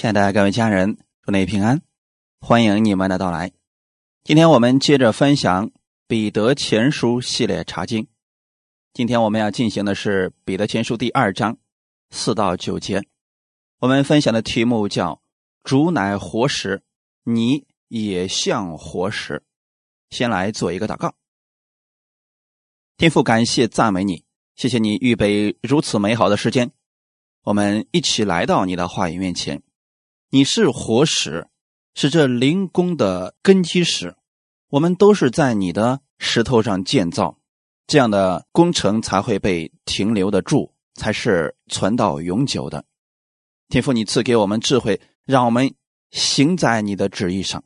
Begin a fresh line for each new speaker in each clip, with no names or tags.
亲爱的各位家人，祝你平安，欢迎你们的到来。今天我们接着分享《彼得前书》系列查经。今天我们要进行的是《彼得前书》第二章四到九节。我们分享的题目叫“主乃活石，你也像活石”。先来做一个祷告。天父，感谢赞美你，谢谢你预备如此美好的时间，我们一起来到你的话语面前。你是活石，是这灵宫的根基石。我们都是在你的石头上建造，这样的工程才会被停留得住，才是存到永久的。天父，你赐给我们智慧，让我们行在你的旨意上，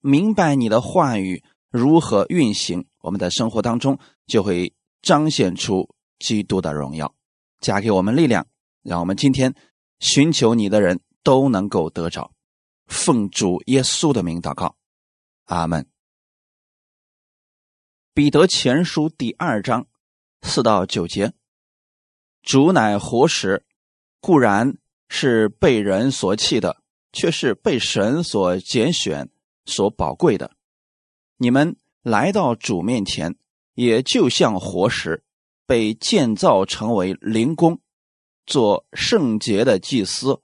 明白你的话语如何运行，我们的生活当中就会彰显出基督的荣耀。加给我们力量，让我们今天寻求你的人。都能够得着，奉主耶稣的名祷告，阿门。彼得前书第二章四到九节：主乃活石，固然是被人所弃的，却是被神所拣选、所宝贵的。你们来到主面前，也就像活石，被建造成为灵宫，做圣洁的祭司。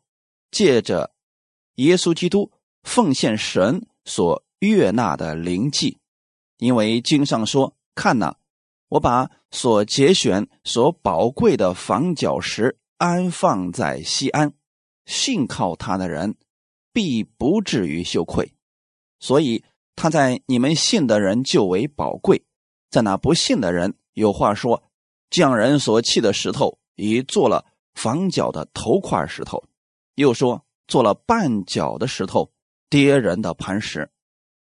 借着耶稣基督奉献神所悦纳的灵祭，因为经上说：“看哪，我把所节选、所宝贵的房角石安放在西安，信靠他的人必不至于羞愧。所以他在你们信的人就为宝贵，在那不信的人，有话说：匠人所弃的石头，已做了房角的头块石头。”又说做了绊脚的石头，跌人的磐石，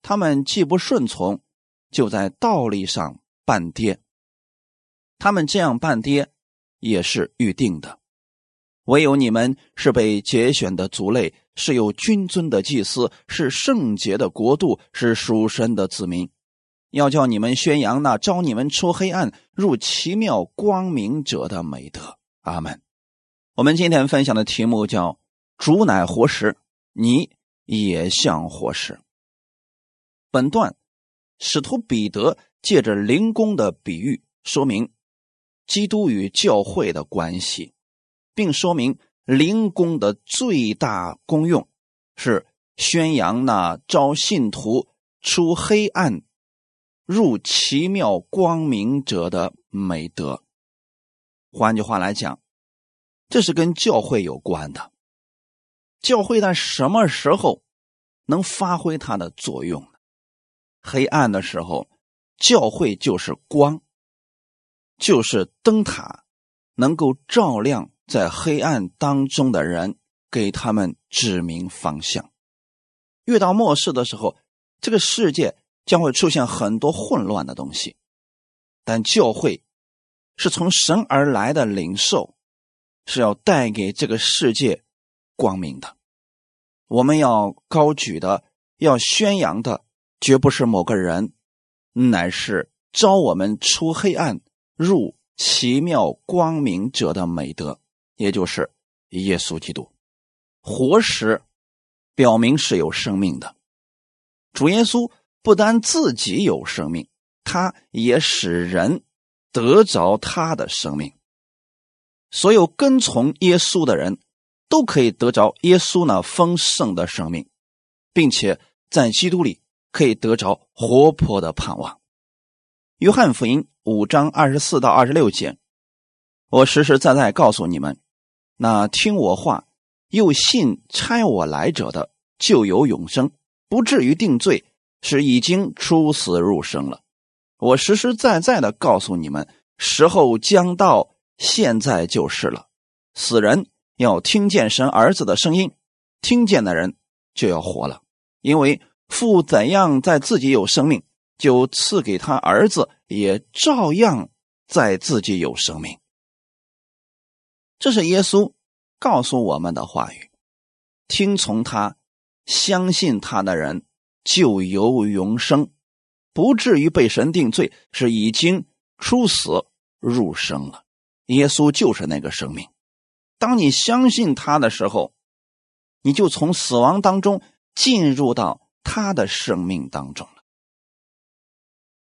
他们既不顺从，就在道理上绊跌。他们这样绊跌，也是预定的。唯有你们是被节选的族类，是有君尊的祭司，是圣洁的国度，是属神的子民。要叫你们宣扬那招你们出黑暗入奇妙光明者的美德。阿门。我们今天分享的题目叫。主乃活石，你也像活石。本段使徒彼得借着灵宫的比喻，说明基督与教会的关系，并说明灵宫的最大功用是宣扬那招信徒出黑暗入奇妙光明者的美德。换句话来讲，这是跟教会有关的。教会在什么时候能发挥它的作用呢？黑暗的时候，教会就是光，就是灯塔，能够照亮在黑暗当中的人，给他们指明方向。遇到末世的时候，这个世界将会出现很多混乱的东西，但教会是从神而来的灵兽，是要带给这个世界。光明的，我们要高举的，要宣扬的，绝不是某个人，乃是招我们出黑暗入奇妙光明者的美德，也就是耶稣基督。活石表明是有生命的，主耶稣不单自己有生命，他也使人得着他的生命。所有跟从耶稣的人。都可以得着耶稣那丰盛的生命，并且在基督里可以得着活泼的盼望。约翰福音五章二十四到二十六节，我实实在在告诉你们：那听我话又信差我来者的，就有永生，不至于定罪，是已经出死入生了。我实实在在的告诉你们，时候将到，现在就是了。死人。要听见神儿子的声音，听见的人就要活了，因为父怎样在自己有生命，就赐给他儿子，也照样在自己有生命。这是耶稣告诉我们的话语，听从他、相信他的人就有永生，不至于被神定罪，是已经出死入生了。耶稣就是那个生命。当你相信他的时候，你就从死亡当中进入到他的生命当中了。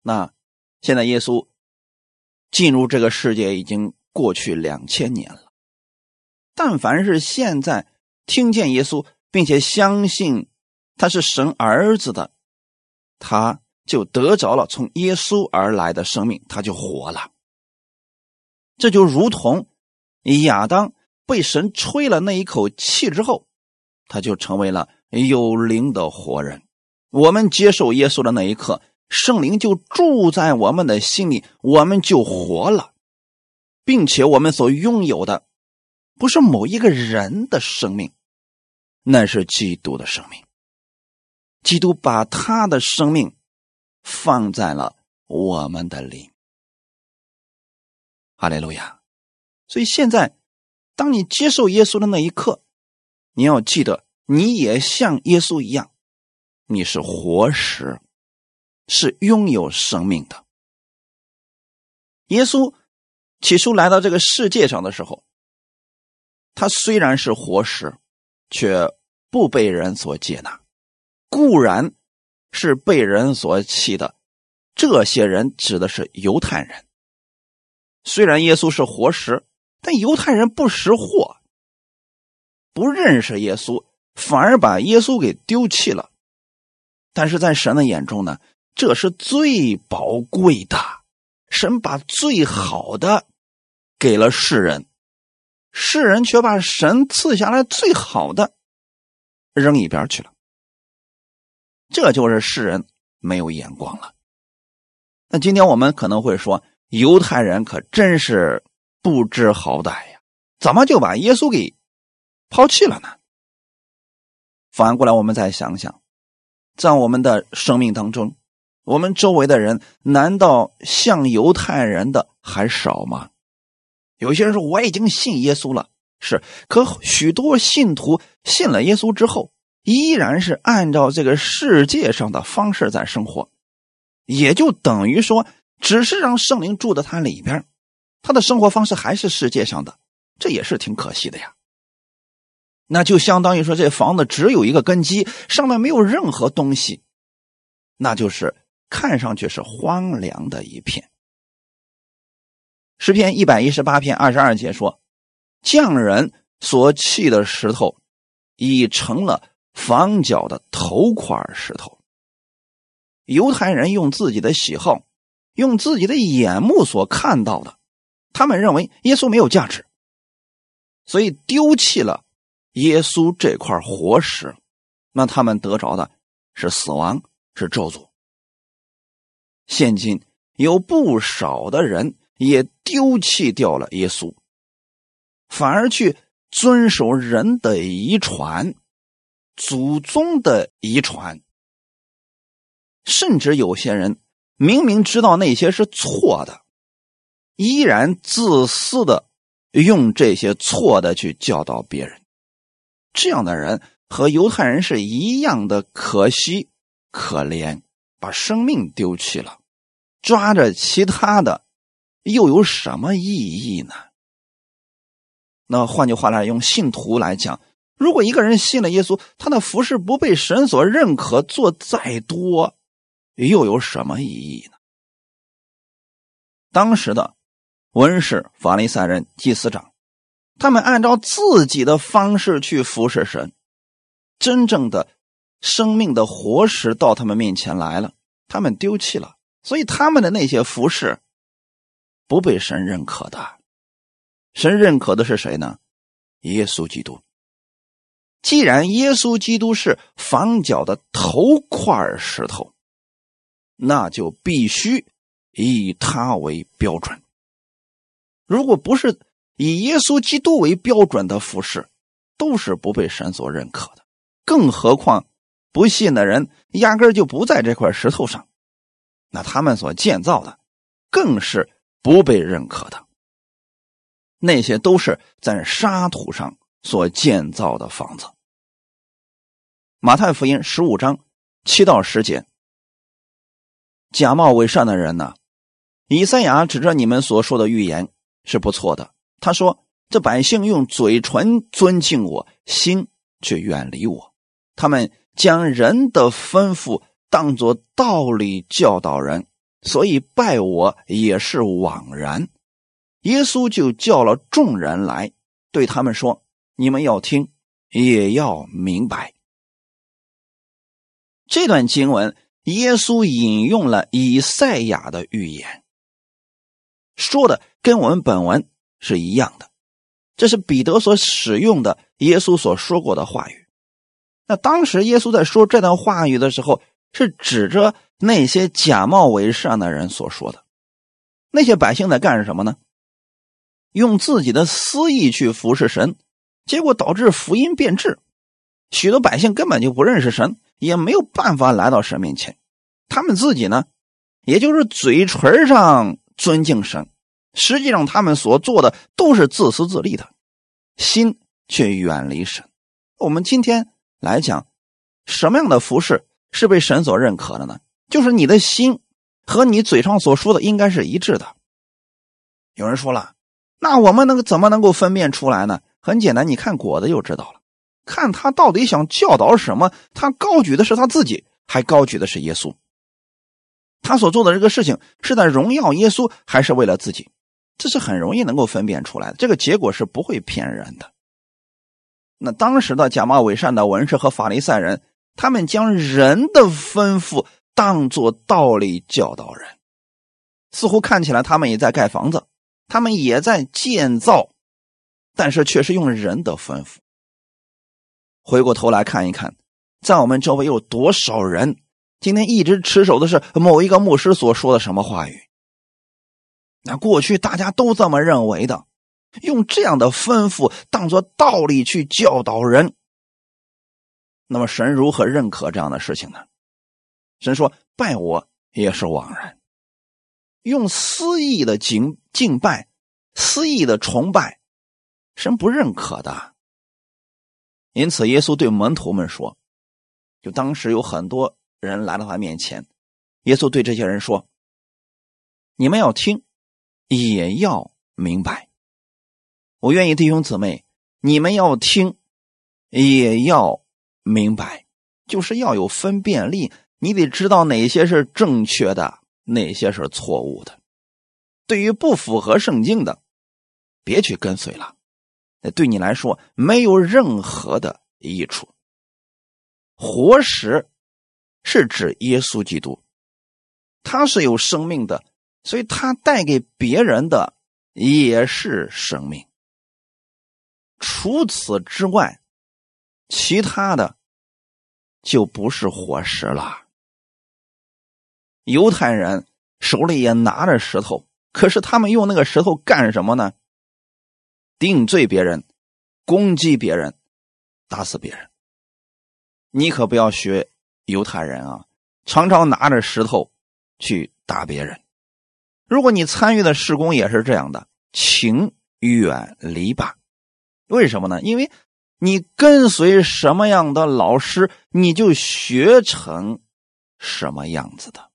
那现在耶稣进入这个世界已经过去两千年了，但凡是现在听见耶稣，并且相信他是神儿子的，他就得着了从耶稣而来的生命，他就活了。这就如同亚当被神吹了那一口气之后，他就成为了有灵的活人。我们接受耶稣的那一刻。圣灵就住在我们的心里，我们就活了，并且我们所拥有的不是某一个人的生命，那是基督的生命。基督把他的生命放在了我们的灵。哈利路亚！所以现在，当你接受耶稣的那一刻，你要记得，你也像耶稣一样，你是活石。是拥有生命的。耶稣起初来到这个世界上的时候，他虽然是活石，却不被人所接纳，固然是被人所弃的。这些人指的是犹太人。虽然耶稣是活石，但犹太人不识货，不认识耶稣，反而把耶稣给丢弃了。但是在神的眼中呢？这是最宝贵的，神把最好的给了世人，世人却把神赐下来最好的扔一边去了。这就是世人没有眼光了。那今天我们可能会说，犹太人可真是不知好歹呀，怎么就把耶稣给抛弃了呢？反过来，我们再想想，在我们的生命当中。我们周围的人难道像犹太人的还少吗？有些人说我已经信耶稣了，是，可许多信徒信了耶稣之后，依然是按照这个世界上的方式在生活，也就等于说，只是让圣灵住在他里边，他的生活方式还是世界上的，这也是挺可惜的呀。那就相当于说，这房子只有一个根基，上面没有任何东西，那就是。看上去是荒凉的一片。诗篇一百一十八篇二十二节说：“匠人所砌的石头，已成了房角的头块石头。”犹太人用自己的喜好，用自己的眼目所看到的，他们认为耶稣没有价值，所以丢弃了耶稣这块活石。那他们得着的是死亡，是咒诅。现今有不少的人也丢弃掉了耶稣，反而去遵守人的遗传、祖宗的遗传，甚至有些人明明知道那些是错的，依然自私的用这些错的去教导别人。这样的人和犹太人是一样的可惜、可怜，把生命丢弃了。抓着其他的，又有什么意义呢？那换句话来用信徒来讲，如果一个人信了耶稣，他的服饰不被神所认可，做再多，又有什么意义呢？当时的文士、法利赛人、祭司长，他们按照自己的方式去服侍神，真正的生命的活石到他们面前来了，他们丢弃了。所以他们的那些服饰不被神认可的，神认可的是谁呢？耶稣基督。既然耶稣基督是房角的头块石头，那就必须以他为标准。如果不是以耶稣基督为标准的服饰，都是不被神所认可的。更何况不信的人压根就不在这块石头上。那他们所建造的，更是不被认可的。那些都是在沙土上所建造的房子。马太福音十五章七到十节，假冒伪善的人呢？以赛亚指着你们所说的预言是不错的。他说：“这百姓用嘴唇尊敬我，心却远离我。他们将人的吩咐当作道理教导人，所以拜我也是枉然。耶稣就叫了众人来，对他们说：“你们要听，也要明白。”这段经文，耶稣引用了以赛亚的预言，说的跟我们本文是一样的。这是彼得所使用的耶稣所说过的话语。那当时耶稣在说这段话语的时候，是指着那些假冒伪善的人所说的。那些百姓在干什么呢？用自己的私意去服侍神，结果导致福音变质，许多百姓根本就不认识神，也没有办法来到神面前。他们自己呢，也就是嘴唇上尊敬神，实际上他们所做的都是自私自利的，心却远离神。我们今天来讲，什么样的服侍是被神所认可的呢？就是你的心和你嘴上所说的应该是一致的。有人说了。那我们能怎么能够分辨出来呢？很简单，你看果子就知道了。看他到底想教导什么？他高举的是他自己，还高举的是耶稣。他所做的这个事情是在荣耀耶稣，还是为了自己？这是很容易能够分辨出来的。这个结果是不会骗人的。那当时的假冒伪善的文士和法利赛人，他们将人的吩咐当作道理教导人，似乎看起来他们也在盖房子。他们也在建造，但是却是用人的吩咐。回过头来看一看，在我们周围有多少人今天一直持守的是某一个牧师所说的什么话语？那过去大家都这么认为的，用这样的吩咐当做道理去教导人。那么神如何认可这样的事情呢？神说：“拜我也是枉然。”用私意的敬敬拜，私意的崇拜，神不认可的。因此，耶稣对门徒们说：“就当时有很多人来到他面前，耶稣对这些人说：‘你们要听，也要明白。我愿意弟兄姊妹，你们要听，也要明白，就是要有分辨力，你得知道哪些是正确的。’”哪些是错误的？对于不符合圣经的，别去跟随了，那对你来说没有任何的益处。活石是指耶稣基督，他是有生命的，所以他带给别人的也是生命。除此之外，其他的就不是活石了。犹太人手里也拿着石头，可是他们用那个石头干什么呢？定罪别人，攻击别人，打死别人。你可不要学犹太人啊，常常拿着石头去打别人。如果你参与的施工也是这样的，请远离吧。为什么呢？因为你跟随什么样的老师，你就学成什么样子的。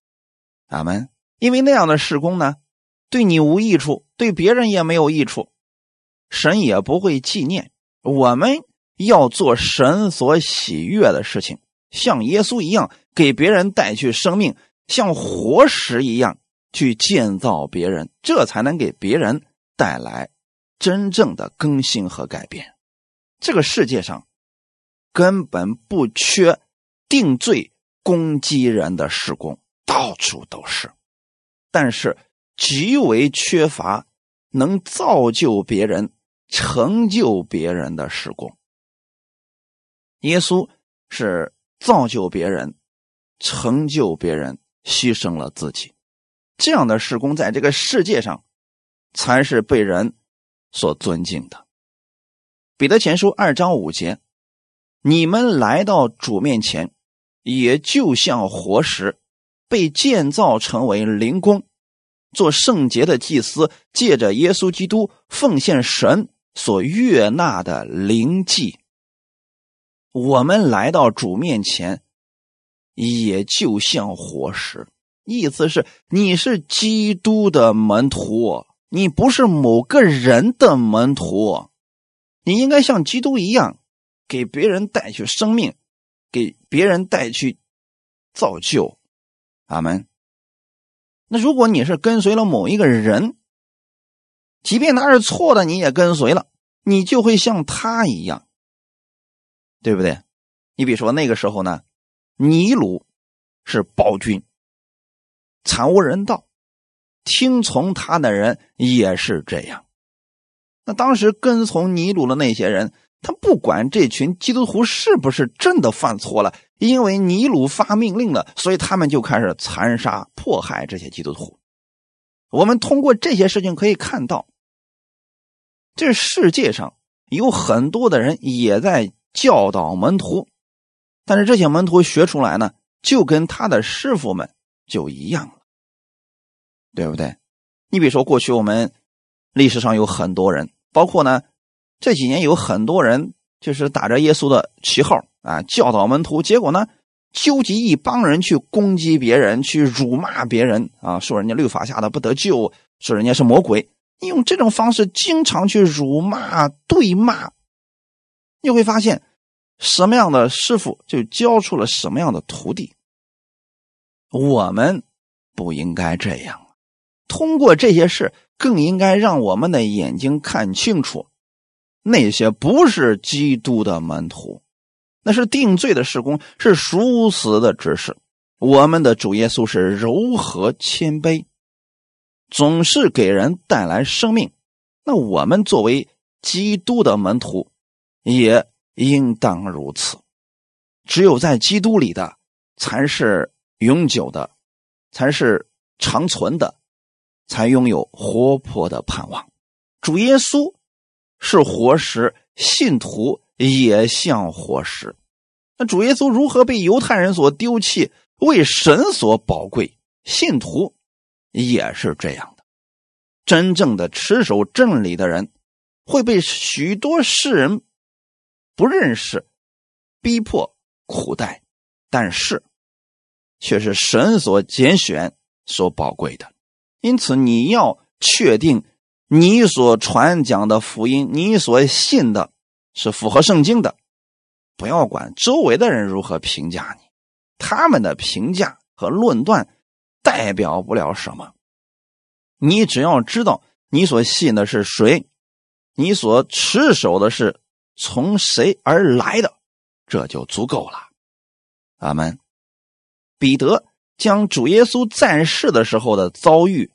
阿门。因为那样的事工呢，对你无益处，对别人也没有益处，神也不会纪念。我们要做神所喜悦的事情，像耶稣一样，给别人带去生命，像活石一样去建造别人，这才能给别人带来真正的更新和改变。这个世界上根本不缺定罪攻击人的施工。到处都是，但是极为缺乏能造就别人、成就别人的施工。耶稣是造就别人、成就别人，牺牲了自己，这样的事工在这个世界上才是被人所尊敬的。彼得前书二章五节：“你们来到主面前，也就像活石。”被建造成为灵宫，做圣洁的祭司，借着耶稣基督奉献神所悦纳的灵祭。我们来到主面前，也就像活石，意思是你是基督的门徒，你不是某个人的门徒，你应该像基督一样，给别人带去生命，给别人带去造就。阿门。那如果你是跟随了某一个人，即便他是错的，你也跟随了，你就会像他一样，对不对？你比如说那个时候呢，尼鲁是暴君，惨无人道，听从他的人也是这样。那当时跟从尼鲁的那些人，他不管这群基督徒是不是真的犯错了。因为尼鲁发命令了，所以他们就开始残杀、迫害这些基督徒。我们通过这些事情可以看到，这世界上有很多的人也在教导门徒，但是这些门徒学出来呢，就跟他的师傅们就一样了，对不对？你比如说，过去我们历史上有很多人，包括呢这几年有很多人，就是打着耶稣的旗号。啊，教导门徒，结果呢，纠集一帮人去攻击别人，去辱骂别人啊，说人家律法下的不得救，说人家是魔鬼。你用这种方式经常去辱骂、对骂，你会发现，什么样的师傅就教出了什么样的徒弟。我们不应该这样，通过这些事，更应该让我们的眼睛看清楚，那些不是基督的门徒。那是定罪的施工，是殊死的指示。我们的主耶稣是柔和谦卑，总是给人带来生命。那我们作为基督的门徒，也应当如此。只有在基督里的，才是永久的，才是长存的，才拥有活泼的盼望。主耶稣是活石，信徒。也像活石。那主耶稣如何被犹太人所丢弃，为神所宝贵？信徒也是这样的。真正的持守真理的人，会被许多世人不认识、逼迫、苦待，但是却是神所拣选、所宝贵的。因此，你要确定你所传讲的福音，你所信的。是符合圣经的，不要管周围的人如何评价你，他们的评价和论断代表不了什么。你只要知道你所信的是谁，你所持守的是从谁而来的，这就足够了。阿门。彼得将主耶稣在世的时候的遭遇，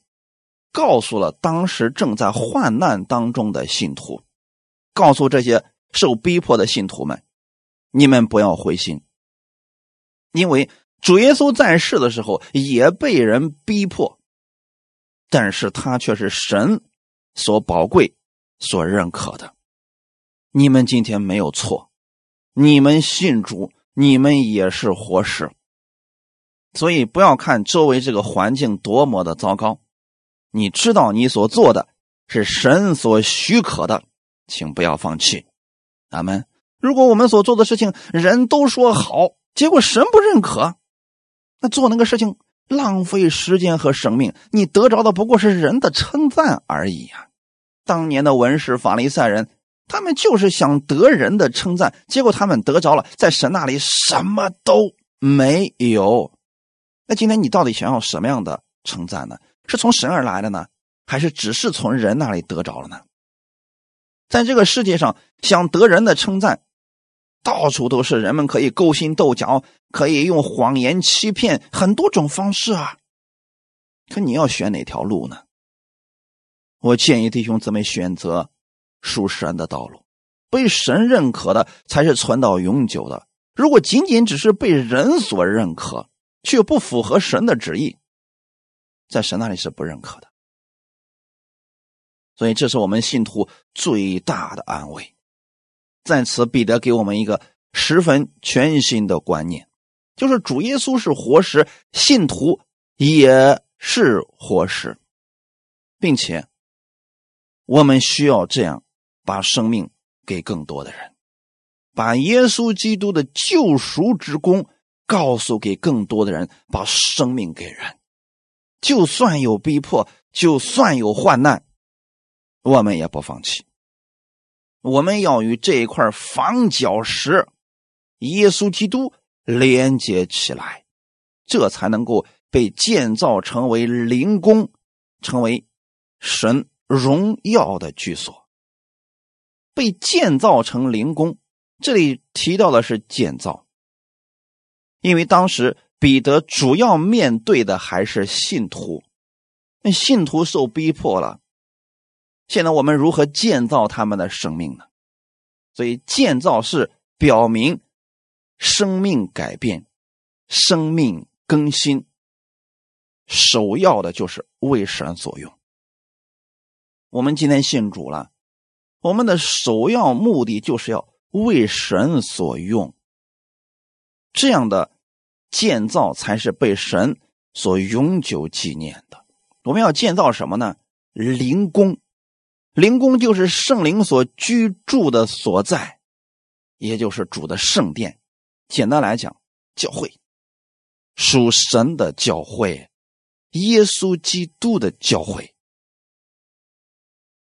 告诉了当时正在患难当中的信徒，告诉这些。受逼迫的信徒们，你们不要灰心，因为主耶稣在世的时候也被人逼迫，但是他却是神所宝贵、所认可的。你们今天没有错，你们信主，你们也是活石。所以不要看周围这个环境多么的糟糕，你知道你所做的是神所许可的，请不要放弃。阿门。如果我们所做的事情人都说好，结果神不认可，那做那个事情浪费时间和生命，你得着的不过是人的称赞而已呀。当年的文士法利赛人，他们就是想得人的称赞，结果他们得着了，在神那里什么都没有。那今天你到底想要什么样的称赞呢？是从神而来的呢，还是只是从人那里得着了呢？在这个世界上，想得人的称赞，到处都是人们可以勾心斗角，可以用谎言欺骗，很多种方式啊。可你要选哪条路呢？我建议弟兄姊妹选择属神的道路，被神认可的才是存到永久的。如果仅仅只是被人所认可，却不符合神的旨意，在神那里是不认可的。所以，这是我们信徒最大的安慰。在此，彼得给我们一个十分全新的观念，就是主耶稣是活石，信徒也是活石，并且我们需要这样把生命给更多的人，把耶稣基督的救赎之功告诉给更多的人，把生命给人。就算有逼迫，就算有患难。我们也不放弃。我们要与这一块房角石耶稣基督连接起来，这才能够被建造成为灵宫，成为神荣耀的居所。被建造成灵宫，这里提到的是建造，因为当时彼得主要面对的还是信徒，那信徒受逼迫了。现在我们如何建造他们的生命呢？所以建造是表明生命改变、生命更新，首要的就是为神所用。我们今天信主了，我们的首要目的就是要为神所用，这样的建造才是被神所永久纪念的。我们要建造什么呢？灵宫。灵宫就是圣灵所居住的所在，也就是主的圣殿。简单来讲，教会属神的教会，耶稣基督的教会。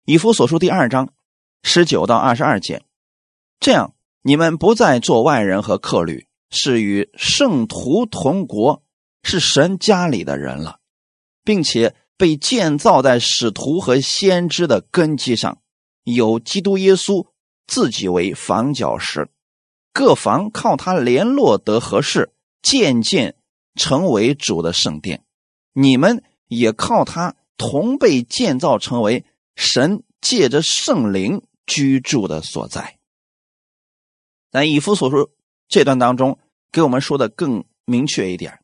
以弗所书第二章十九到二十二节，这样你们不再做外人和客旅，是与圣徒同国，是神家里的人了，并且。被建造在使徒和先知的根基上，有基督耶稣自己为房角石，各房靠他联络得合适，渐渐成为主的圣殿。你们也靠他同被建造成为神借着圣灵居住的所在。在以弗所说这段当中，给我们说的更明确一点。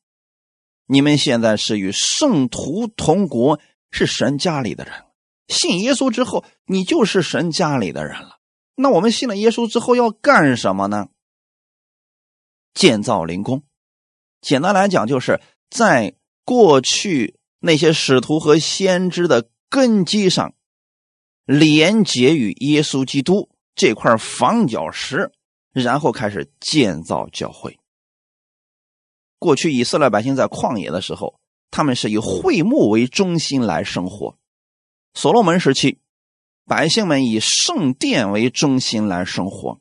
你们现在是与圣徒同国，是神家里的人。信耶稣之后，你就是神家里的人了。那我们信了耶稣之后要干什么呢？建造灵宫。简单来讲，就是在过去那些使徒和先知的根基上，连接与耶稣基督这块房角石，然后开始建造教会。过去以色列百姓在旷野的时候，他们是以会幕为中心来生活；所罗门时期，百姓们以圣殿为中心来生活；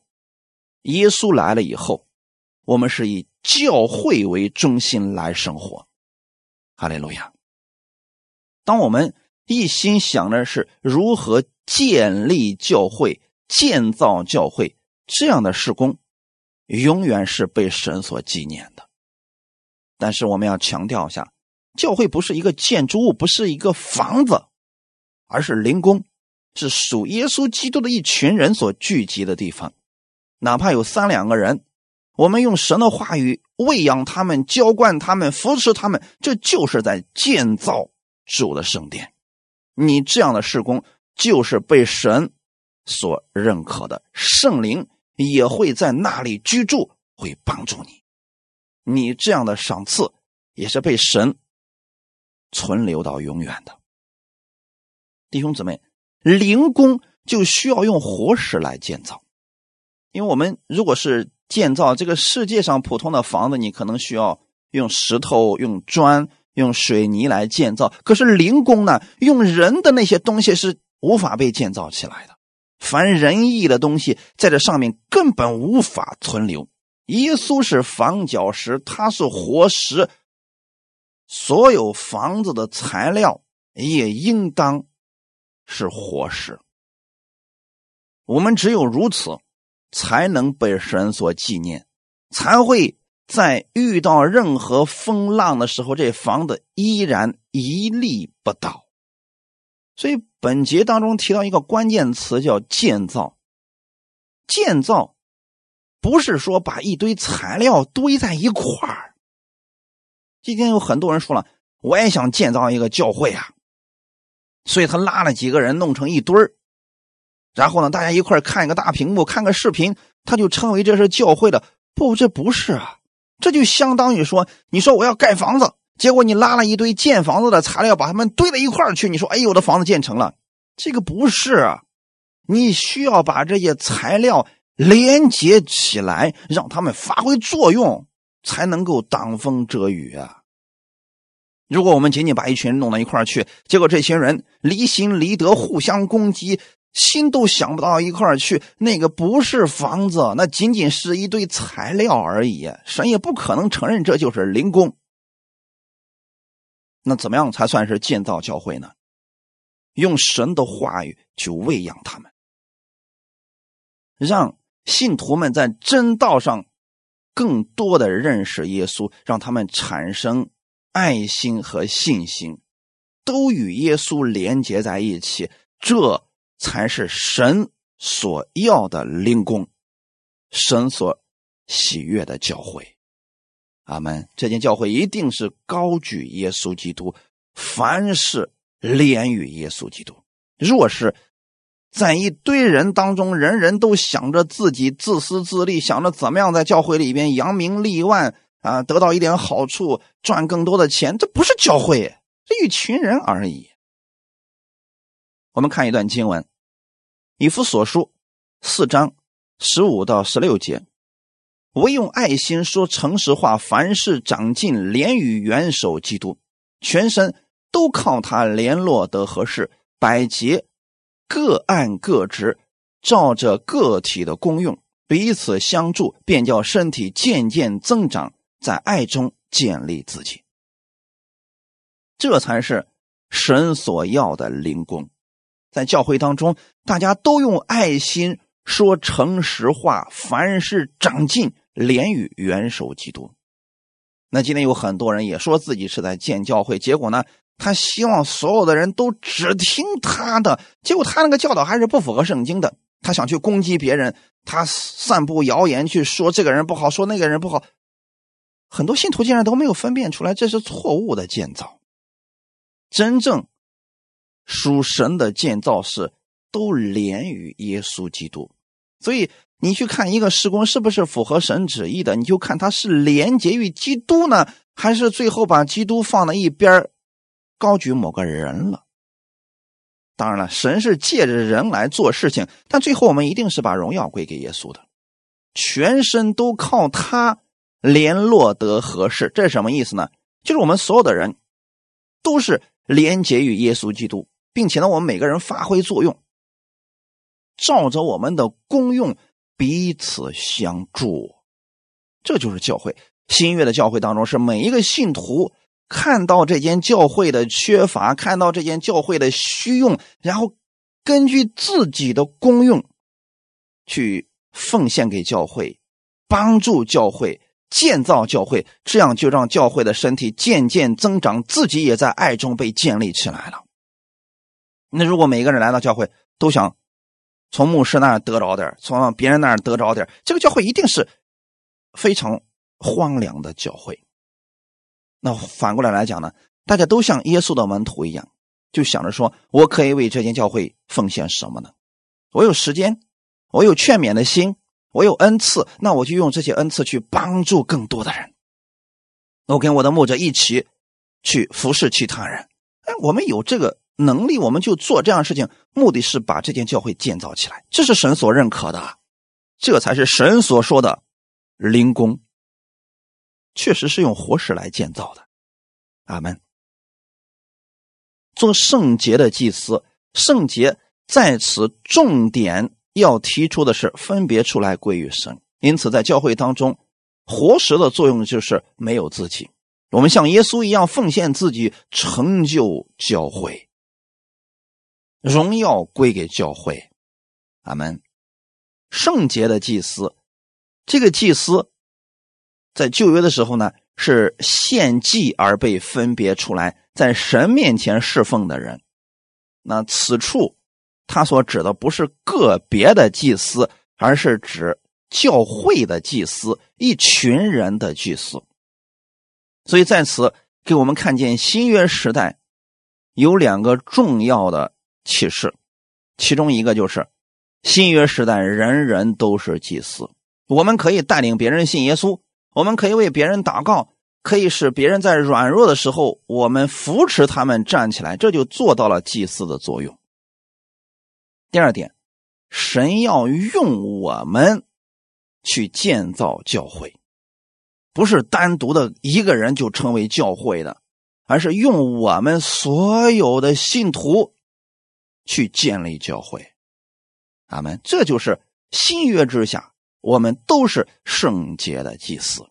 耶稣来了以后，我们是以教会为中心来生活。哈利路亚！当我们一心想的是如何建立教会、建造教会这样的事工，永远是被神所纪念的。但是我们要强调一下，教会不是一个建筑物，不是一个房子，而是灵宫，是属耶稣基督的一群人所聚集的地方。哪怕有三两个人，我们用神的话语喂养他们、浇灌他们、扶持他们，这就是在建造主的圣殿。你这样的事工，就是被神所认可的，圣灵也会在那里居住，会帮助你。你这样的赏赐也是被神存留到永远的，弟兄姊妹，灵宫就需要用活石来建造，因为我们如果是建造这个世界上普通的房子，你可能需要用石头、用砖、用水泥来建造，可是灵宫呢，用人的那些东西是无法被建造起来的，凡人意的东西在这上面根本无法存留。耶稣是房角石，他是活石。所有房子的材料也应当是活石。我们只有如此，才能被神所纪念，才会在遇到任何风浪的时候，这房子依然屹立不倒。所以本节当中提到一个关键词，叫建造。建造。不是说把一堆材料堆在一块儿。今天有很多人说了，我也想建造一个教会啊，所以他拉了几个人弄成一堆儿，然后呢，大家一块看一个大屏幕，看个视频，他就称为这是教会的。不，这不是啊，这就相当于说，你说我要盖房子，结果你拉了一堆建房子的材料，把他们堆到一块儿去，你说，哎，我的房子建成了，这个不是啊，你需要把这些材料。连接起来，让他们发挥作用，才能够挡风遮雨啊！如果我们仅仅把一群人弄到一块儿去，结果这些人离心离德，互相攻击，心都想不到一块儿去。那个不是房子，那仅仅是一堆材料而已。神也不可能承认这就是灵宫。那怎么样才算是建造教会呢？用神的话语去喂养他们，让信徒们在真道上更多的认识耶稣，让他们产生爱心和信心。都与耶稣连接在一起，这才是神所要的灵宫，神所喜悦的教会。阿门。这间教会一定是高举耶稣基督，凡事连于耶稣基督。若是在一堆人当中，人人都想着自己自私自利，想着怎么样在教会里边扬名立万啊，得到一点好处，赚更多的钱，这不是教会。一群人而已。我们看一段经文，《以弗所书》四章十五到十六节：“唯用爱心说诚实话，凡事长进，连与元首基督，全身都靠他联络得合适，百节各按各职，照着个体的功用彼此相助，便叫身体渐渐增长，在爱中建立自己。”这才是神所要的灵工，在教会当中，大家都用爱心说诚实话，凡事长进，连与元首基督。那今天有很多人也说自己是在建教会，结果呢，他希望所有的人都只听他的，结果他那个教导还是不符合圣经的，他想去攻击别人，他散布谣言去说这个人不好，说那个人不好，很多信徒竟然都没有分辨出来，这是错误的建造。真正属神的建造是都连于耶稣基督，所以你去看一个施工是不是符合神旨意的，你就看他是连结于基督呢，还是最后把基督放在一边高举某个人了。当然了，神是借着人来做事情，但最后我们一定是把荣耀归给耶稣的，全身都靠他联络得合适。这是什么意思呢？就是我们所有的人都是。连接于耶稣基督，并且呢，我们每个人发挥作用，照着我们的功用彼此相助，这就是教会。新约的教会当中，是每一个信徒看到这间教会的缺乏，看到这间教会的虚用，然后根据自己的功用去奉献给教会，帮助教会。建造教会，这样就让教会的身体渐渐增长，自己也在爱中被建立起来了。那如果每个人来到教会都想从牧师那儿得着点从别人那儿得着点这个教会一定是非常荒凉的教会。那反过来来讲呢，大家都像耶稣的门徒一样，就想着说：“我可以为这间教会奉献什么呢？我有时间，我有劝勉的心。”我有恩赐，那我就用这些恩赐去帮助更多的人。我跟我的牧者一起去服侍其他人。哎，我们有这个能力，我们就做这样的事情，目的是把这间教会建造起来。这是神所认可的，这才是神所说的灵工。确实是用活石来建造的。阿门。做圣洁的祭司，圣洁在此重点。要提出的是分别出来归于神，因此在教会当中，活石的作用就是没有自己。我们像耶稣一样奉献自己，成就教会，荣耀归给教会。阿门。圣洁的祭司，这个祭司在旧约的时候呢，是献祭而被分别出来，在神面前侍奉的人。那此处。他所指的不是个别的祭司，而是指教会的祭司，一群人的祭司。所以在此给我们看见新约时代有两个重要的启示，其中一个就是新约时代人人都是祭司，我们可以带领别人信耶稣，我们可以为别人祷告，可以使别人在软弱的时候，我们扶持他们站起来，这就做到了祭祀的作用。第二点，神要用我们去建造教会，不是单独的一个人就成为教会的，而是用我们所有的信徒去建立教会。阿门。这就是新约之下，我们都是圣洁的祭司。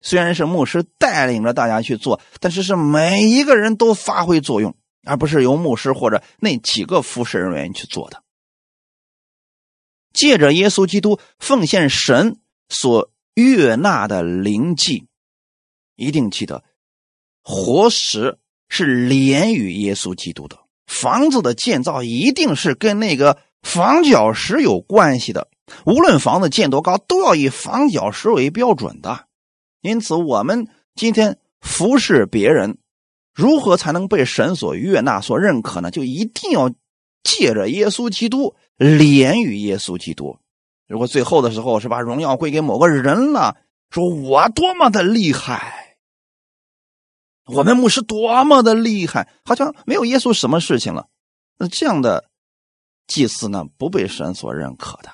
虽然是牧师带领着大家去做，但是是每一个人都发挥作用，而不是由牧师或者那几个服侍人员去做的。借着耶稣基督奉献神所悦纳的灵祭，一定记得，活石是连于耶稣基督的。房子的建造一定是跟那个房角石有关系的，无论房子建多高，都要以房角石为标准的。因此，我们今天服侍别人，如何才能被神所悦纳、所认可呢？就一定要借着耶稣基督，连于耶稣基督。如果最后的时候是把荣耀归给某个人了，说我多么的厉害。我们牧师多么的厉害，好像没有耶稣什么事情了。那这样的祭祀呢，不被神所认可的，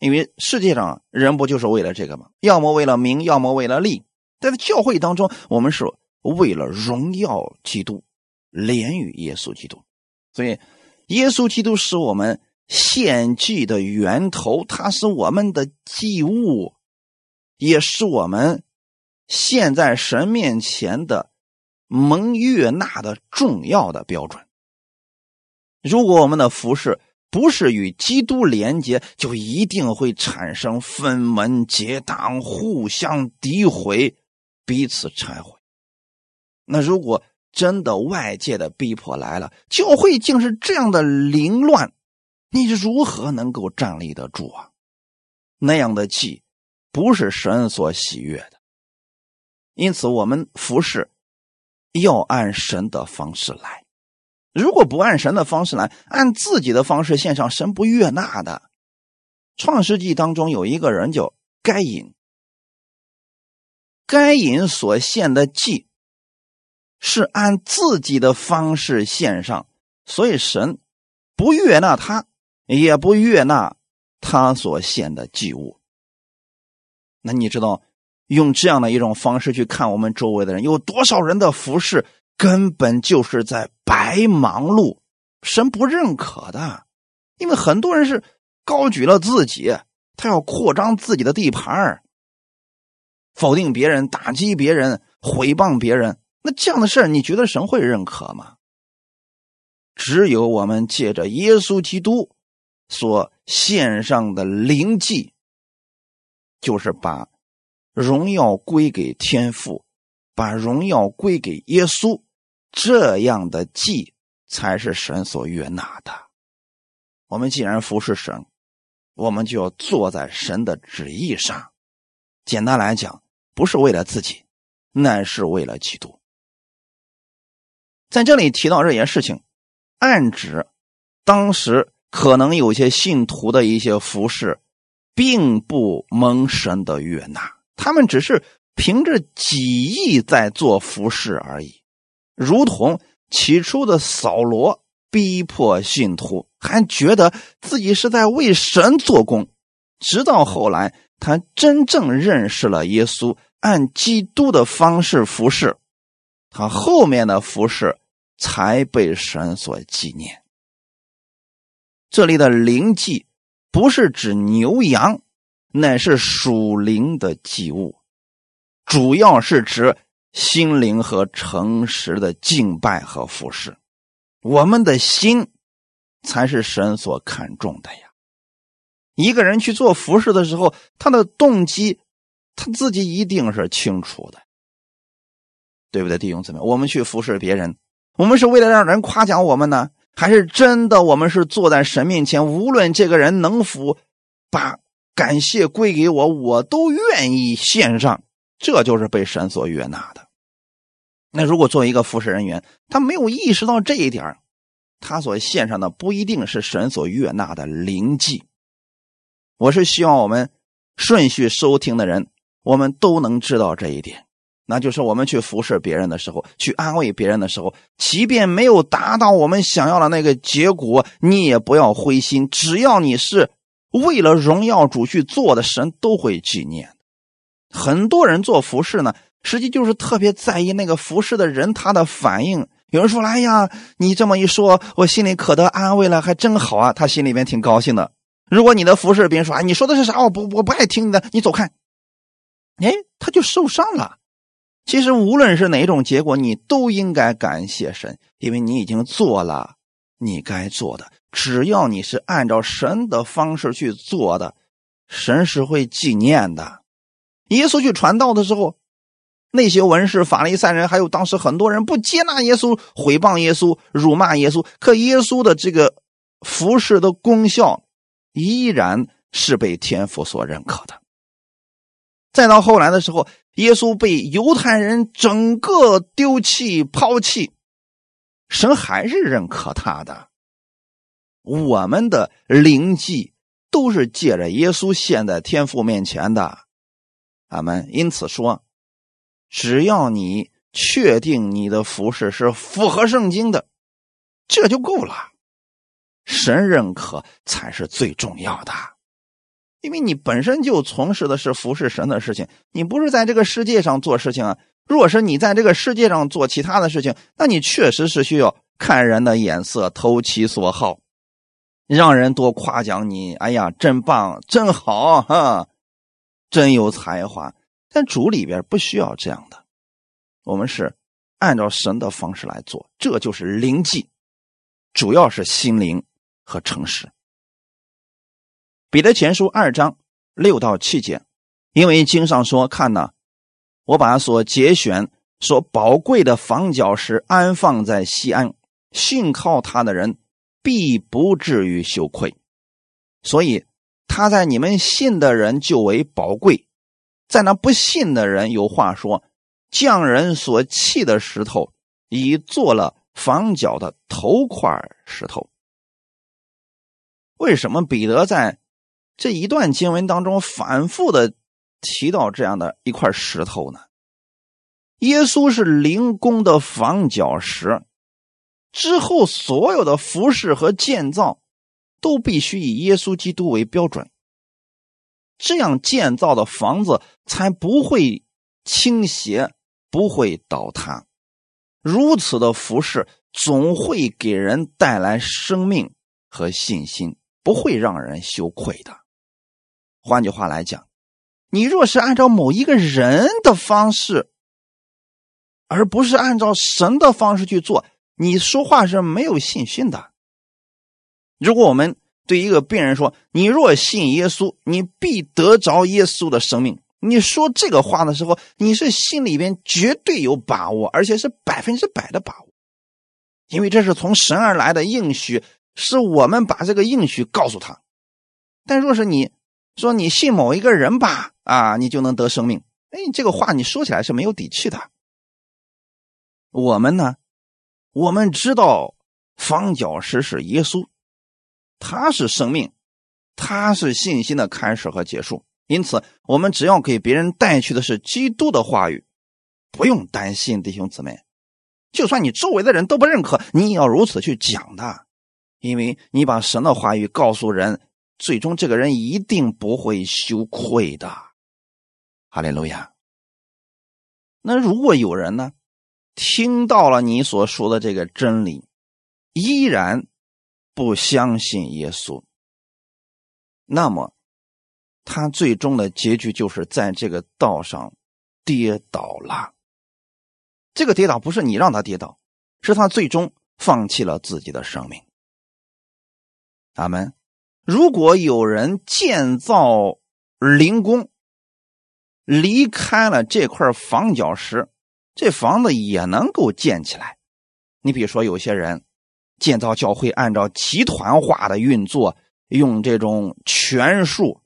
因为世界上人不就是为了这个吗？要么为了名，要么为了利。但在教会当中，我们是为了荣耀基督，连于耶稣基督。所以，耶稣基督是我们献祭的源头，他是我们的祭物，也是我们现在神面前的。蒙悦纳的重要的标准。如果我们的服饰不是与基督连接，就一定会产生分门结党、互相诋毁、彼此拆毁。那如果真的外界的逼迫来了，教会竟是这样的凌乱，你如何能够站立得住啊？那样的祭不是神所喜悦的。因此，我们服侍。要按神的方式来，如果不按神的方式来，按自己的方式献上，神不悦纳的。创世纪当中有一个人叫该隐，该隐所献的祭是按自己的方式献上，所以神不悦纳他，也不悦纳他所献的祭物。那你知道？用这样的一种方式去看我们周围的人，有多少人的服饰根本就是在白忙碌，神不认可的。因为很多人是高举了自己，他要扩张自己的地盘否定别人、打击别人、毁谤别人。那这样的事你觉得神会认可吗？只有我们借着耶稣基督所献上的灵祭，就是把。荣耀归给天父，把荣耀归给耶稣，这样的祭才是神所悦纳的。我们既然服侍神，我们就要坐在神的旨意上。简单来讲，不是为了自己，乃是为了基督。在这里提到这件事情，暗指当时可能有些信徒的一些服饰，并不蒙神的悦纳。他们只是凭着己意在做服饰而已，如同起初的扫罗逼迫信徒，还觉得自己是在为神做工。直到后来，他真正认识了耶稣，按基督的方式服侍，他后面的服饰才被神所纪念。这里的灵祭不是指牛羊。乃是属灵的祭物，主要是指心灵和诚实的敬拜和服侍。我们的心才是神所看重的呀。一个人去做服侍的时候，他的动机他自己一定是清楚的，对不对，弟兄姊妹？我们去服侍别人，我们是为了让人夸奖我们呢，还是真的我们是坐在神面前，无论这个人能否把。感谢归给我，我都愿意献上，这就是被神所悦纳的。那如果作为一个服侍人员，他没有意识到这一点，他所献上的不一定是神所悦纳的灵祭。我是希望我们顺序收听的人，我们都能知道这一点。那就是我们去服侍别人的时候，去安慰别人的时候，即便没有达到我们想要的那个结果，你也不要灰心，只要你是。为了荣耀主去做的神都会纪念。很多人做服饰呢，实际就是特别在意那个服饰的人他的反应。有人说：“哎呀，你这么一说，我心里可得安慰了，还真好啊。”他心里面挺高兴的。如果你的服侍别人说啊，你说的是啥？我不我不爱听你的，你走开。哎，他就受伤了。其实无论是哪种结果，你都应该感谢神，因为你已经做了你该做的。只要你是按照神的方式去做的，神是会纪念的。耶稣去传道的时候，那些文士、法利赛人，还有当时很多人不接纳耶稣，毁谤耶稣，辱骂耶稣。可耶稣的这个服饰的功效，依然是被天父所认可的。再到后来的时候，耶稣被犹太人整个丢弃、抛弃，神还是认可他的。我们的灵迹都是借着耶稣现在天父面前的。阿门。因此说，只要你确定你的服饰是符合圣经的，这就够了。神认可才是最重要的，因为你本身就从事的是服侍神的事情，你不是在这个世界上做事情啊。如果是你在这个世界上做其他的事情，那你确实是需要看人的眼色，投其所好，让人多夸奖你。哎呀，真棒，真好，哈。真有才华，但主里边不需要这样的。我们是按照神的方式来做，这就是灵迹，主要是心灵和诚实。彼得前书二章六到七节，因为经上说：“看呐，我把所节选、所宝贵的房角石安放在西安，信靠他的人必不至于羞愧。”所以。他在你们信的人就为宝贵，在那不信的人有话说：匠人所弃的石头，已做了房角的头块石头。为什么彼得在这一段经文当中反复的提到这样的一块石头呢？耶稣是灵宫的房角石，之后所有的服饰和建造。都必须以耶稣基督为标准，这样建造的房子才不会倾斜，不会倒塌。如此的服饰总会给人带来生命和信心，不会让人羞愧的。换句话来讲，你若是按照某一个人的方式，而不是按照神的方式去做，你说话是没有信心的。如果我们对一个病人说：“你若信耶稣，你必得着耶稣的生命。”你说这个话的时候，你是心里边绝对有把握，而且是百分之百的把握，因为这是从神而来的应许，是我们把这个应许告诉他。但若是你说你信某一个人吧，啊，你就能得生命，哎，这个话你说起来是没有底气的。我们呢，我们知道方角石是耶稣。他是生命，他是信心的开始和结束。因此，我们只要给别人带去的是基督的话语，不用担心弟兄姊妹。就算你周围的人都不认可，你也要如此去讲的，因为你把神的话语告诉人，最终这个人一定不会羞愧的。哈利路亚。那如果有人呢，听到了你所说的这个真理，依然。不相信耶稣，那么他最终的结局就是在这个道上跌倒了。这个跌倒不是你让他跌倒，是他最终放弃了自己的生命。阿门。如果有人建造灵宫，离开了这块房角石，这房子也能够建起来。你比如说，有些人。建造教会按照集团化的运作，用这种权术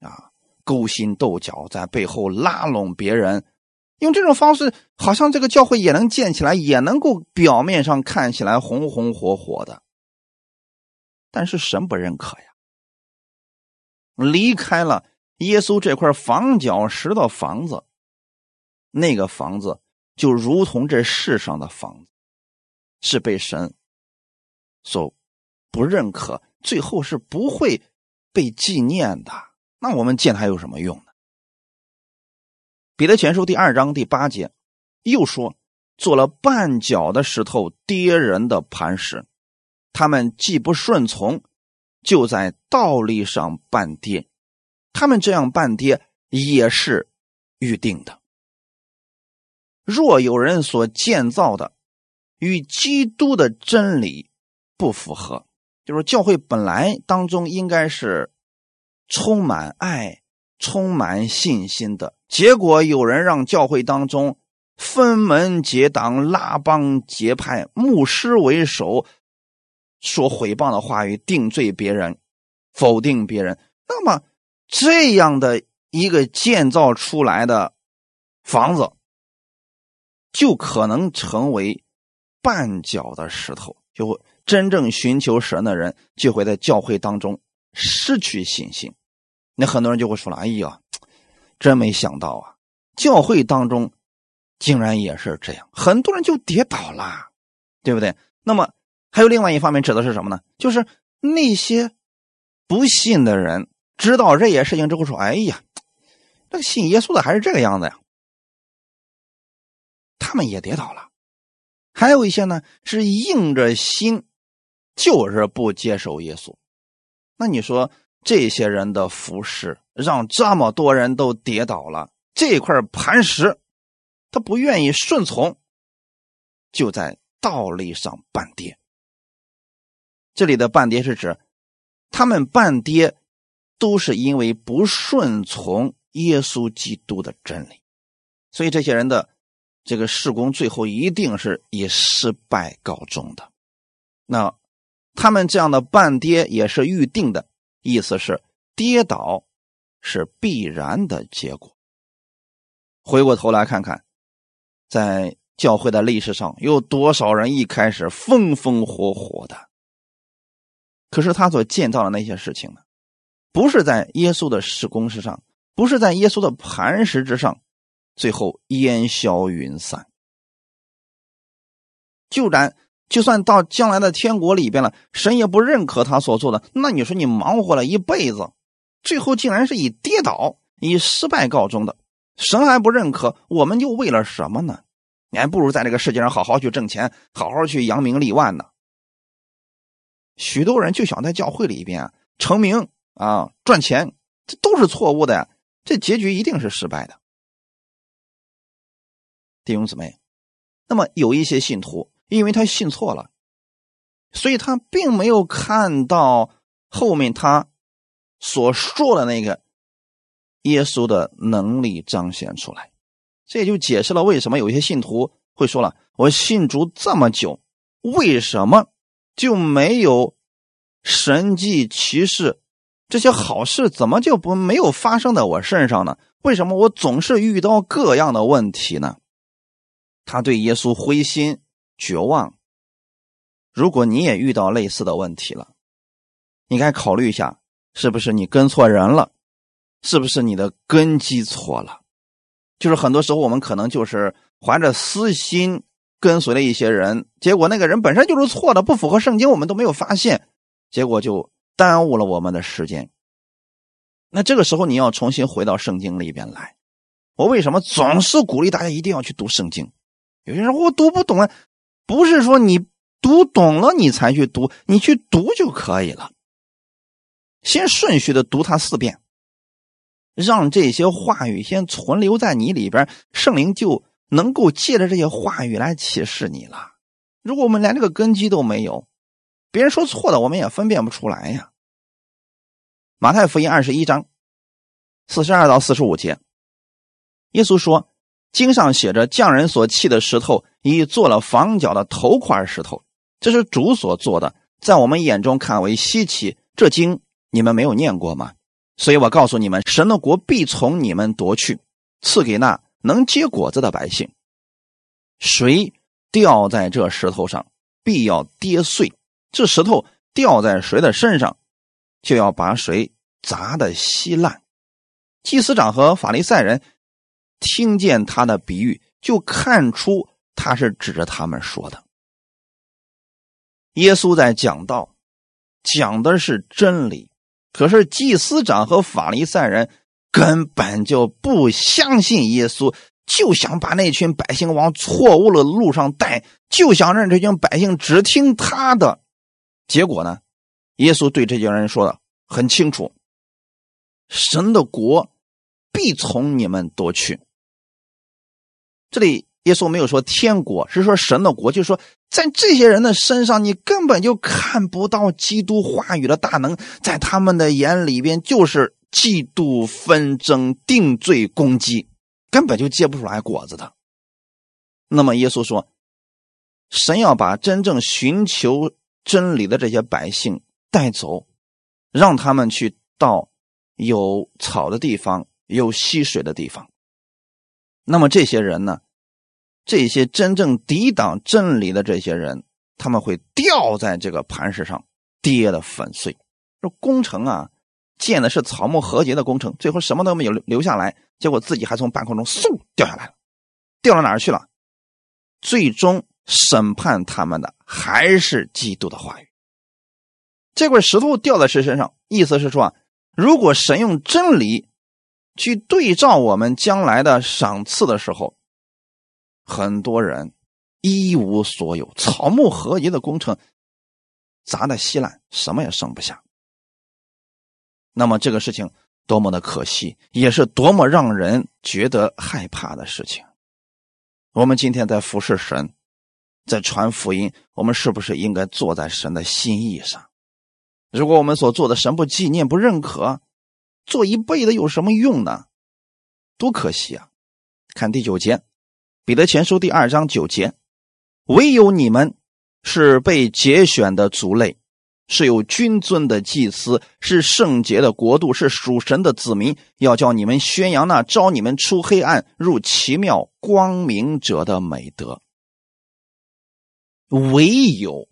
啊，勾心斗角，在背后拉拢别人，用这种方式，好像这个教会也能建起来，也能够表面上看起来红红火火的。但是神不认可呀。离开了耶稣这块房角石的房子，那个房子就如同这世上的房子，是被神。所不认可，最后是不会被纪念的。那我们见他有什么用呢？彼得前书第二章第八节又说：“做了绊脚的石头，跌人的磐石。他们既不顺从，就在道理上半跌。他们这样半跌也是预定的。若有人所建造的与基督的真理不符合，就是教会本来当中应该是充满爱、充满信心的，结果有人让教会当中分门结党、拉帮结派，牧师为首，说毁谤的话语，定罪别人，否定别人。那么这样的一个建造出来的房子。就可能成为绊脚的石头，就会真正寻求神的人就会在教会当中失去信心。那很多人就会说了：“哎呀，真没想到啊，教会当中竟然也是这样，很多人就跌倒了，对不对？”那么还有另外一方面指的是什么呢？就是那些不信的人知道这些事情之后说：“哎呀，那个信耶稣的还是这个样子呀。”他们也跌倒了，还有一些呢是硬着心，就是不接受耶稣。那你说这些人的服饰让这么多人都跌倒了，这块磐石他不愿意顺从，就在道理上半跌。这里的半跌是指他们半跌都是因为不顺从耶稣基督的真理，所以这些人的。这个施工最后一定是以失败告终的。那他们这样的半跌也是预定的，意思是跌倒是必然的结果。回过头来看看，在教会的历史上，有多少人一开始风风火火的，可是他所建造的那些事情呢？不是在耶稣的施工之上，不是在耶稣的磐石之上。最后烟消云散，就然就算到将来的天国里边了，神也不认可他所做的。那你说你忙活了一辈子，最后竟然是以跌倒、以失败告终的，神还不认可，我们又为了什么呢？你还不如在这个世界上好好去挣钱，好好去扬名立万呢。许多人就想在教会里边成名啊，赚钱，这都是错误的呀，这结局一定是失败的。弟兄姊妹，那么有一些信徒，因为他信错了，所以他并没有看到后面他所说的那个耶稣的能力彰显出来。这也就解释了为什么有些信徒会说了：“我信主这么久，为什么就没有神迹奇事这些好事？怎么就不没有发生在我身上呢？为什么我总是遇到各样的问题呢？”他对耶稣灰心绝望。如果你也遇到类似的问题了，你该考虑一下，是不是你跟错人了？是不是你的根基错了？就是很多时候我们可能就是怀着私心跟随了一些人，结果那个人本身就是错的，不符合圣经，我们都没有发现，结果就耽误了我们的时间。那这个时候你要重新回到圣经里边来。我为什么总是鼓励大家一定要去读圣经？有些人我读不懂啊，不是说你读懂了你才去读，你去读就可以了。先顺序的读它四遍，让这些话语先存留在你里边，圣灵就能够借着这些话语来启示你了。如果我们连这个根基都没有，别人说错的我们也分辨不出来呀。马太福音二十一章四十二到四十五节，耶稣说。经上写着：“匠人所砌的石头，已做了房角的头块石头，这是主所做的，在我们眼中看为稀奇。这经你们没有念过吗？所以我告诉你们，神的国必从你们夺去，赐给那能结果子的百姓。谁掉在这石头上，必要跌碎；这石头掉在谁的身上，就要把谁砸得稀烂。”祭司长和法利赛人。听见他的比喻，就看出他是指着他们说的。耶稣在讲道，讲的是真理，可是祭司长和法利赛人根本就不相信耶稣，就想把那群百姓往错误的路上带，就想让这群百姓只听他的。结果呢，耶稣对这些人说的很清楚：神的国必从你们夺去。这里耶稣没有说天国，是说神的国，就是说在这些人的身上，你根本就看不到基督话语的大能，在他们的眼里边就是嫉妒、纷争、定罪、攻击，根本就结不出来果子的。那么耶稣说，神要把真正寻求真理的这些百姓带走，让他们去到有草的地方、有溪水的地方。那么这些人呢？这些真正抵挡真理的这些人，他们会掉在这个磐石上，跌的粉碎。这工程啊，建的是草木和谐的工程，最后什么都没有留下来，结果自己还从半空中嗖掉下来了，掉到哪儿去了？最终审判他们的还是基督的话语。这块石头掉在谁身上？意思是说啊，如果神用真理去对照我们将来的赏赐的时候，很多人一无所有，草木合一的工程砸的稀烂，什么也剩不下。那么这个事情多么的可惜，也是多么让人觉得害怕的事情。我们今天在服侍神，在传福音，我们是不是应该坐在神的心意上？如果我们所做的神不纪念、不认可，做一辈子有什么用呢？多可惜啊！看第九节，《彼得前书》第二章九节：“唯有你们是被节选的族类。”是有君尊的祭司，是圣洁的国度，是属神的子民，要叫你们宣扬那招你们出黑暗入奇妙光明者的美德。唯有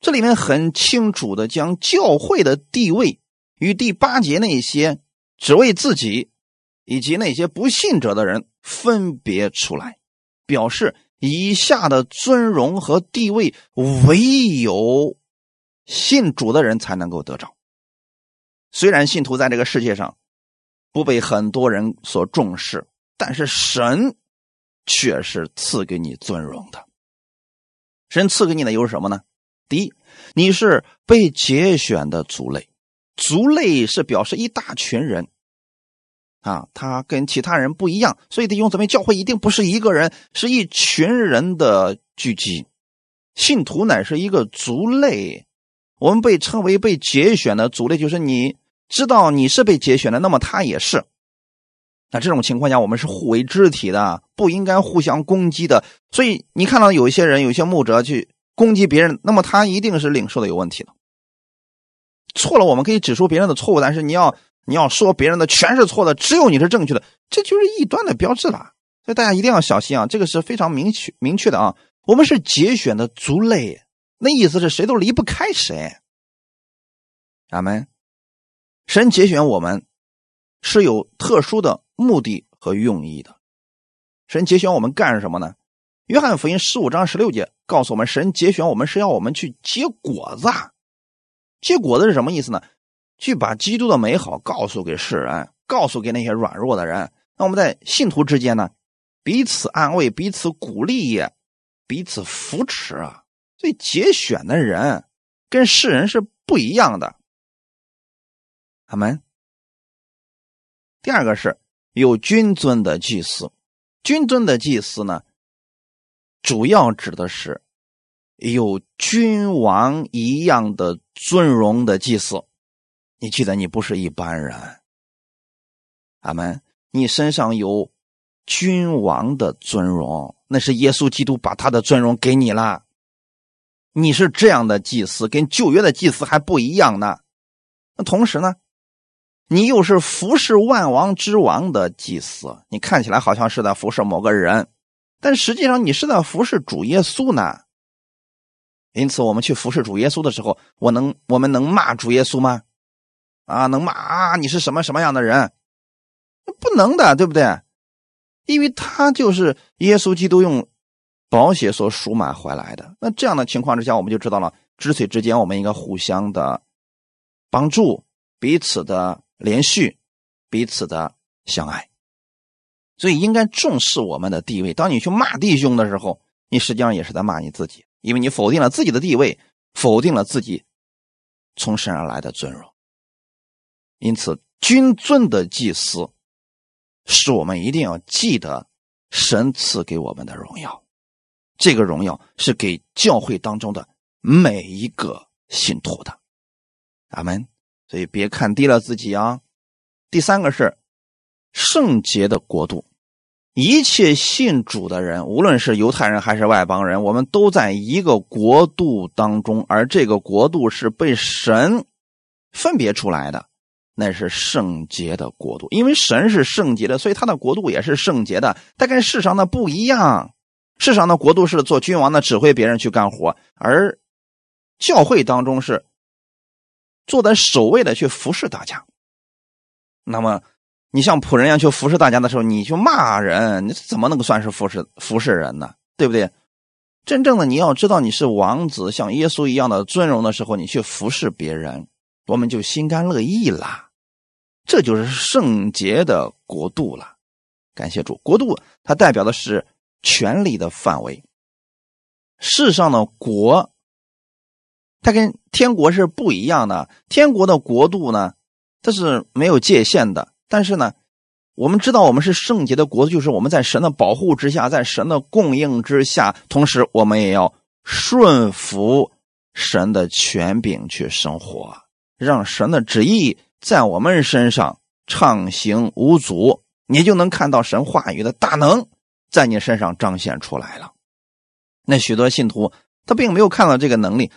这里面很清楚的将教会的地位与第八节那些只为自己以及那些不信者的人分别出来，表示以下的尊荣和地位唯有。信主的人才能够得着。虽然信徒在这个世界上不被很多人所重视，但是神却是赐给你尊荣的。神赐给你的又是什么呢？第一，你是被节选的族类。族类是表示一大群人啊，他跟其他人不一样，所以弟兄姊妹，教会一定不是一个人，是一群人的聚集。信徒乃是一个族类。我们被称为被节选的族类，就是你知道你是被节选的，那么他也是。那这种情况下，我们是互为肢体的，不应该互相攻击的。所以你看到有一些人，有些牧者去攻击别人，那么他一定是领受的有问题的。错了，我们可以指出别人的错误，但是你要你要说别人的全是错的，只有你是正确的，这就是异端的标志了。所以大家一定要小心啊，这个是非常明确明确的啊。我们是节选的族类。那意思是谁都离不开谁。咱们。神节选我们是有特殊的目的和用意的。神节选我们干什么呢？约翰福音十五章十六节告诉我们，神节选我们是要我们去结果子。结果子是什么意思呢？去把基督的美好告诉给世人，告诉给那些软弱的人。那我们在信徒之间呢，彼此安慰，彼此鼓励，彼此扶持啊。所以节选的人跟世人是不一样的。阿门。第二个是有君尊的祭司，君尊的祭司呢，主要指的是有君王一样的尊荣的祭司。你记得，你不是一般人。阿门。你身上有君王的尊荣，那是耶稣基督把他的尊荣给你了。你是这样的祭司，跟旧约的祭司还不一样呢。那同时呢，你又是服侍万王之王的祭司。你看起来好像是在服侍某个人，但实际上你是在服侍主耶稣呢。因此，我们去服侍主耶稣的时候，我能我们能骂主耶稣吗？啊，能骂啊？你是什么什么样的人？不能的，对不对？因为他就是耶稣基督用。保险所赎买回来的，那这样的情况之下，我们就知道了，肢体之间我们应该互相的帮助，彼此的连续，彼此的相爱，所以应该重视我们的地位。当你去骂弟兄的时候，你实际上也是在骂你自己，因为你否定了自己的地位，否定了自己从神而来的尊荣。因此，君尊的祭司，是我们一定要记得神赐给我们的荣耀。这个荣耀是给教会当中的每一个信徒的。阿门。所以别看低了自己啊。第三个是圣洁的国度，一切信主的人，无论是犹太人还是外邦人，我们都在一个国度当中，而这个国度是被神分别出来的。那是圣洁的国度，因为神是圣洁的，所以他的国度也是圣洁的。但跟世上的不一样，世上的国度是做君王的，指挥别人去干活，而教会当中是坐在首位的去服侍大家。那么，你像仆人一样去服侍大家的时候，你去骂人，你怎么能够算是服侍服侍人呢？对不对？真正的你要知道你是王子，像耶稣一样的尊荣的时候，你去服侍别人，我们就心甘乐意啦。这就是圣洁的国度了，感谢主。国度它代表的是权力的范围。世上的国，它跟天国是不一样的。天国的国度呢，它是没有界限的。但是呢，我们知道我们是圣洁的国度，就是我们在神的保护之下，在神的供应之下，同时我们也要顺服神的权柄去生活，让神的旨意。在我们身上畅行无阻，你就能看到神话语的大能在你身上彰显出来了。那许多信徒他并没有看到这个能力，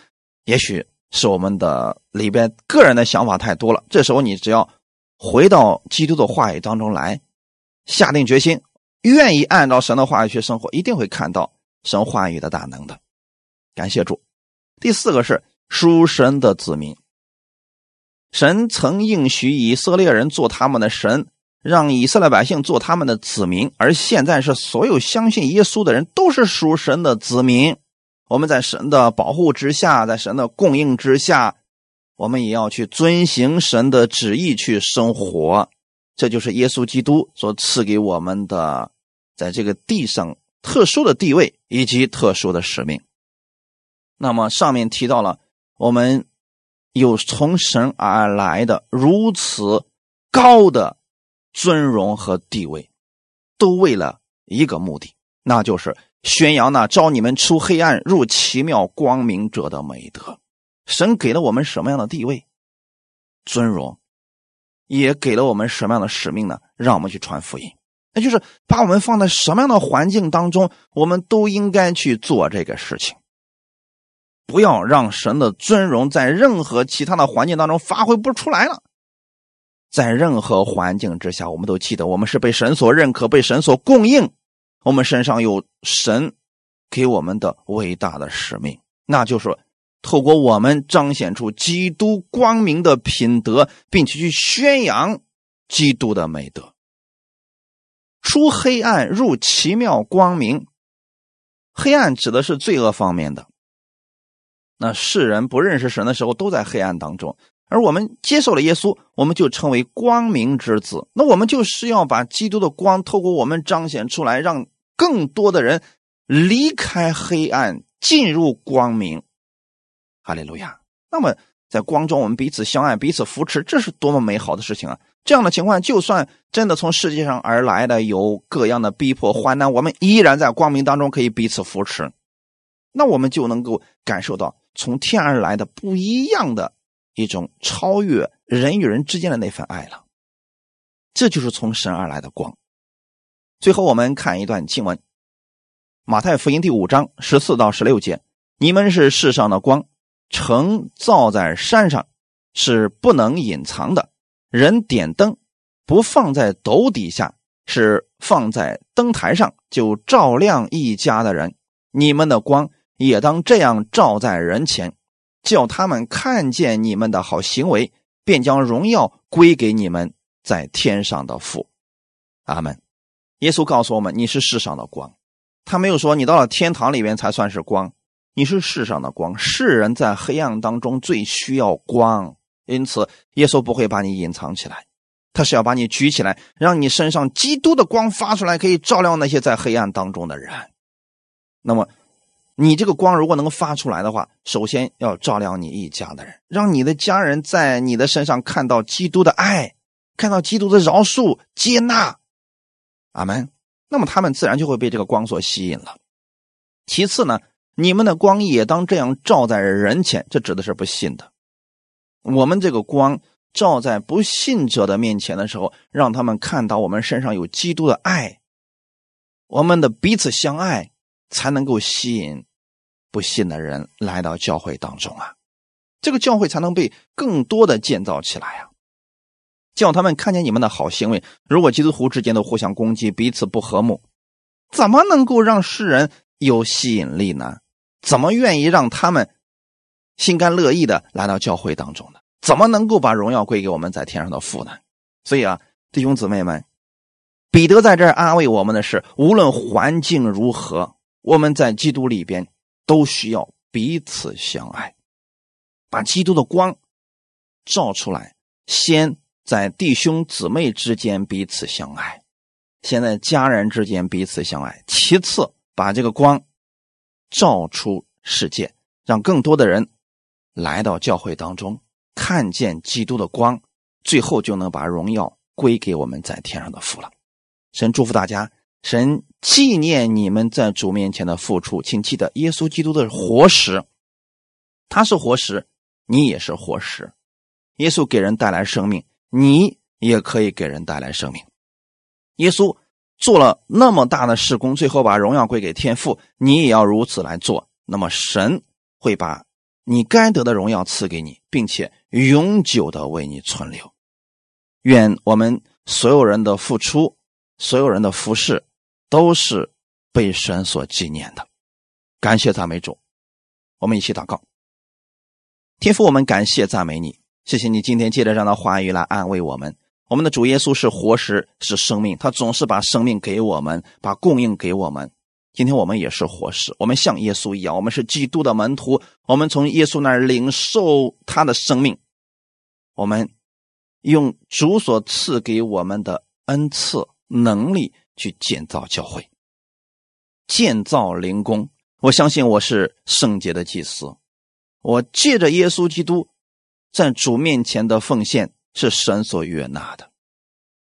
也许是我们的里边个人的想法太多了。这时候你只要回到基督的话语当中来，下定决心，愿意按照神的话语去生活，一定会看到神话语的大能的。感谢主。第四个是属神的子民。神曾应许以色列人做他们的神，让以色列百姓做他们的子民，而现在是所有相信耶稣的人都是属神的子民。我们在神的保护之下，在神的供应之下，我们也要去遵行神的旨意去生活。这就是耶稣基督所赐给我们的，在这个地上特殊的地位以及特殊的使命。那么上面提到了我们。有从神而来的如此高的尊荣和地位，都为了一个目的，那就是宣扬那招你们出黑暗入奇妙光明者的美德。神给了我们什么样的地位、尊荣，也给了我们什么样的使命呢？让我们去传福音，那就是把我们放在什么样的环境当中，我们都应该去做这个事情。不要让神的尊荣在任何其他的环境当中发挥不出来了。在任何环境之下，我们都记得我们是被神所认可、被神所供应。我们身上有神给我们的伟大的使命，那就是透过我们彰显出基督光明的品德，并且去宣扬基督的美德，出黑暗入奇妙光明。黑暗指的是罪恶方面的。那世人不认识神的时候，都在黑暗当中；而我们接受了耶稣，我们就成为光明之子。那我们就是要把基督的光透过我们彰显出来，让更多的人离开黑暗，进入光明。哈利路亚！那么在光中，我们彼此相爱，彼此扶持，这是多么美好的事情啊！这样的情况，就算真的从世界上而来的有各样的逼迫、患难，我们依然在光明当中可以彼此扶持，那我们就能够感受到。从天而来的不一样的一种超越人与人之间的那份爱了，这就是从神而来的光。最后，我们看一段经文：马太福音第五章十四到十六节。你们是世上的光，城造在山上是不能隐藏的。人点灯不放在斗底下，是放在灯台上，就照亮一家的人。你们的光。也当这样照在人前，叫他们看见你们的好行为，便将荣耀归给你们在天上的父。阿门。耶稣告诉我们：“你是世上的光。”他没有说你到了天堂里面才算是光，你是世上的光。世人在黑暗当中最需要光，因此耶稣不会把你隐藏起来，他是要把你举起来，让你身上基督的光发出来，可以照亮那些在黑暗当中的人。那么。你这个光如果能够发出来的话，首先要照亮你一家的人，让你的家人在你的身上看到基督的爱，看到基督的饶恕、接纳。阿门。那么他们自然就会被这个光所吸引了。其次呢，你们的光也当这样照在人前，这指的是不信的。我们这个光照在不信者的面前的时候，让他们看到我们身上有基督的爱，我们的彼此相爱，才能够吸引不信的人来到教会当中啊，这个教会才能被更多的建造起来啊。叫他们看见你们的好行为。如果基督徒之间都互相攻击，彼此不和睦，怎么能够让世人有吸引力呢？怎么愿意让他们？心甘乐意的来到教会当中呢，怎么能够把荣耀归给我们在天上的父呢？所以啊，弟兄姊妹们，彼得在这安慰我们的是：无论环境如何，我们在基督里边都需要彼此相爱，把基督的光照出来。先在弟兄姊妹之间彼此相爱，先在家人之间彼此相爱，其次把这个光照出世界，让更多的人。来到教会当中，看见基督的光，最后就能把荣耀归给我们在天上的父了。神祝福大家，神纪念你们在主面前的付出，请记得耶稣基督的活石，他是活石，你也是活石。耶稣给人带来生命，你也可以给人带来生命。耶稣做了那么大的事工，最后把荣耀归给天父，你也要如此来做。那么神会把。你该得的荣耀赐给你，并且永久的为你存留。愿我们所有人的付出，所有人的服侍，都是被神所纪念的。感谢赞美主，我们一起祷告。天父，我们感谢赞美你，谢谢你今天借着这样的话语来安慰我们。我们的主耶稣是活石，是生命，他总是把生命给我们，把供应给我们。今天我们也是活石，我们像耶稣一样，我们是基督的门徒，我们从耶稣那儿领受他的生命，我们用主所赐给我们的恩赐能力去建造教会，建造灵宫。我相信我是圣洁的祭司，我借着耶稣基督在主面前的奉献是神所悦纳的。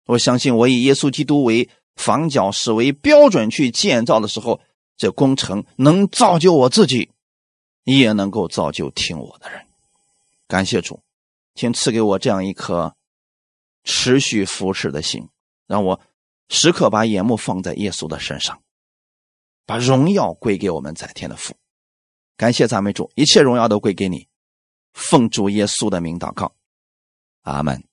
我相信我以耶稣基督为。房角石为标准去建造的时候，这工程能造就我自己，也能够造就听我的人。感谢主，请赐给我这样一颗持续扶持的心，让我时刻把眼目放在耶稣的身上，把荣耀归给我们在天的父。感谢赞美主，一切荣耀都归给你。奉主耶稣的名祷告，阿门。